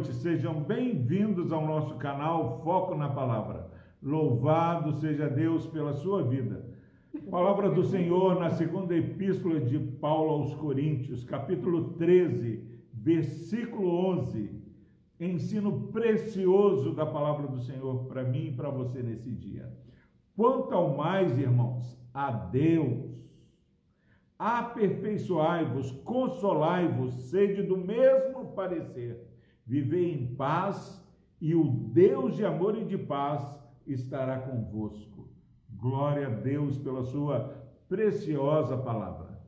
noite, sejam bem-vindos ao nosso canal Foco na Palavra. Louvado seja Deus pela sua vida. Palavra do Senhor na segunda epístola de Paulo aos Coríntios, capítulo 13, versículo 11. Ensino precioso da palavra do Senhor para mim e para você nesse dia. Quanto ao mais, irmãos, a Deus aperfeiçoai-vos, consolai-vos, sede do mesmo parecer, vivei em paz, e o Deus de amor e de paz estará convosco. Glória a Deus pela sua preciosa palavra.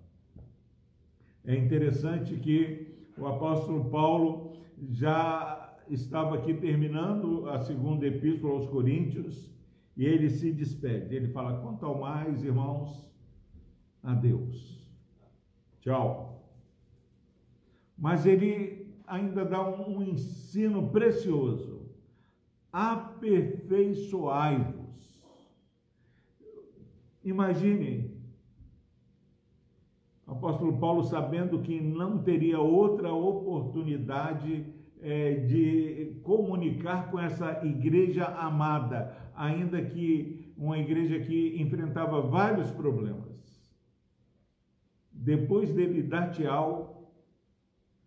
É interessante que o apóstolo Paulo já estava aqui terminando a segunda epístola aos Coríntios e ele se despede. Ele fala: quanto ao mais, irmãos, a Deus Tchau. Mas ele ainda dá um, um ensino precioso. Aperfeiçoai-vos. Imagine, apóstolo Paulo sabendo que não teria outra oportunidade é, de comunicar com essa igreja amada, ainda que uma igreja que enfrentava vários problemas depois dele dar tchau,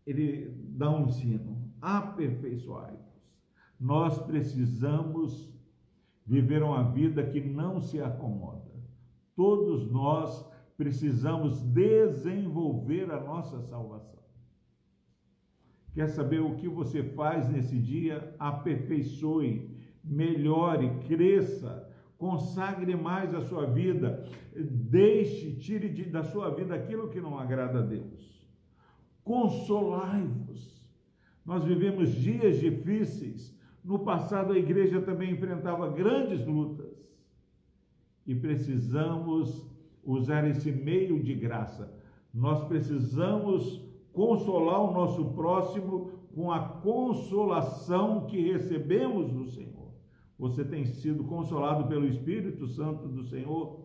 ele dá um ensino: aperfeiçoai-vos. Nós precisamos viver uma vida que não se acomoda. Todos nós precisamos desenvolver a nossa salvação. Quer saber o que você faz nesse dia? Aperfeiçoe, melhore, cresça consagre mais a sua vida, deixe, tire da sua vida aquilo que não agrada a Deus. Consolai-vos. Nós vivemos dias difíceis. No passado a igreja também enfrentava grandes lutas. E precisamos usar esse meio de graça. Nós precisamos consolar o nosso próximo com a consolação que recebemos do Senhor você tem sido consolado pelo Espírito Santo do Senhor,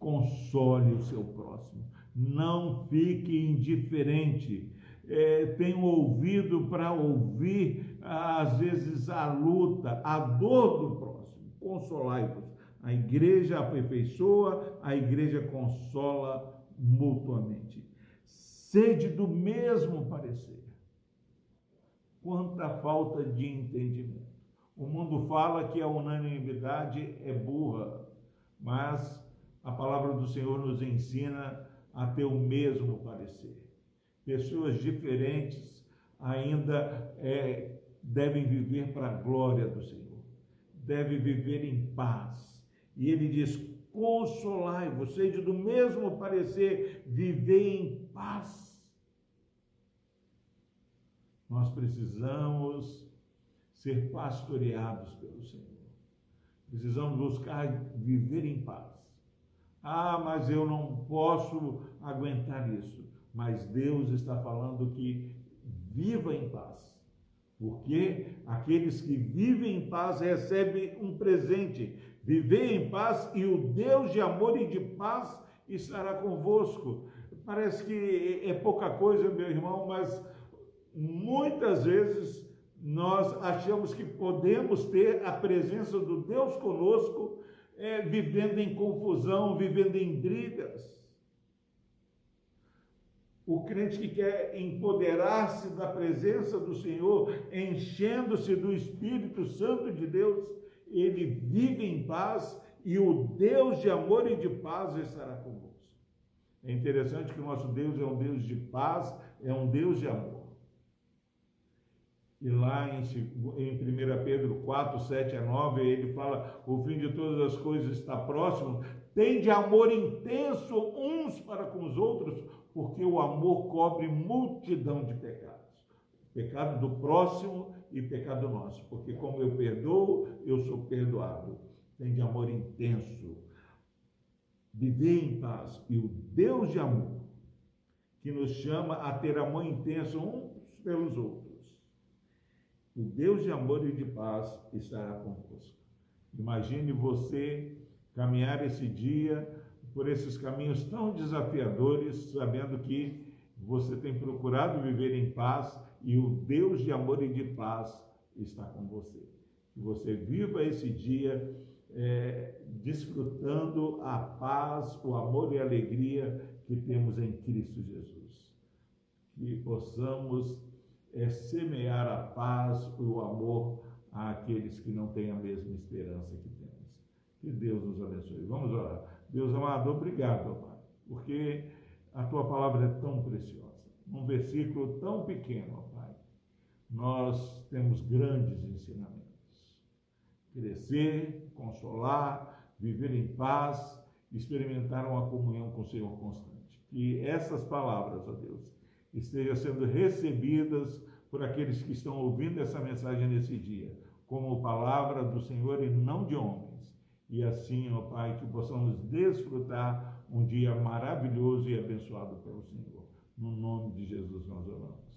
console o seu próximo. Não fique indiferente. É, tenho ouvido para ouvir, às vezes, a luta, a dor do próximo. Consolai-vos. A igreja aperfeiçoa, a igreja consola mutuamente. Sede do mesmo parecer. Quanta falta de entendimento. O mundo fala que a unanimidade é burra, mas a palavra do Senhor nos ensina a ter o mesmo parecer. Pessoas diferentes ainda é, devem viver para a glória do Senhor, devem viver em paz. E ele diz: consolai vocês do mesmo parecer, viver em paz. Nós precisamos ser pastoreados pelo Senhor. Precisamos buscar viver em paz. Ah, mas eu não posso aguentar isso. Mas Deus está falando que viva em paz. Porque aqueles que vivem em paz recebem um presente. Viver em paz e o Deus de amor e de paz estará convosco. Parece que é pouca coisa, meu irmão, mas muitas vezes nós achamos que podemos ter a presença do Deus conosco, é, vivendo em confusão, vivendo em brigas. O crente que quer empoderar-se da presença do Senhor, enchendo-se do Espírito Santo de Deus, ele vive em paz e o Deus de amor e de paz estará conosco. É interessante que o nosso Deus é um Deus de paz, é um Deus de amor. E lá em, em 1 Pedro 4, 7 a 9, ele fala: o fim de todas as coisas está próximo. Tem de amor intenso uns para com os outros, porque o amor cobre multidão de pecados. Pecado do próximo e pecado nosso. Porque como eu perdoo, eu sou perdoado. Tem de amor intenso. Viver em paz. E o Deus de amor, que nos chama a ter amor intenso uns pelos outros o Deus de amor e de paz estará convosco. Imagine você caminhar esse dia por esses caminhos tão desafiadores, sabendo que você tem procurado viver em paz e o Deus de amor e de paz está com você. Que você viva esse dia é, desfrutando a paz, o amor e a alegria que temos em Cristo Jesus. Que possamos é, semear a paz o amor àqueles que não têm a mesma esperança que temos. Que Deus nos abençoe. Vamos orar. Deus amado, obrigado, Pai, porque a tua palavra é tão preciosa. Num versículo tão pequeno, Pai, nós temos grandes ensinamentos. Crescer, consolar, viver em paz, experimentar uma comunhão com o Senhor constante. Que essas palavras, ó Deus, estejam sendo recebidas por aqueles que estão ouvindo essa mensagem nesse dia, como palavra do Senhor e não de homens. E assim, ó Pai, que possamos desfrutar um dia maravilhoso e abençoado pelo Senhor. No nome de Jesus nós oramos.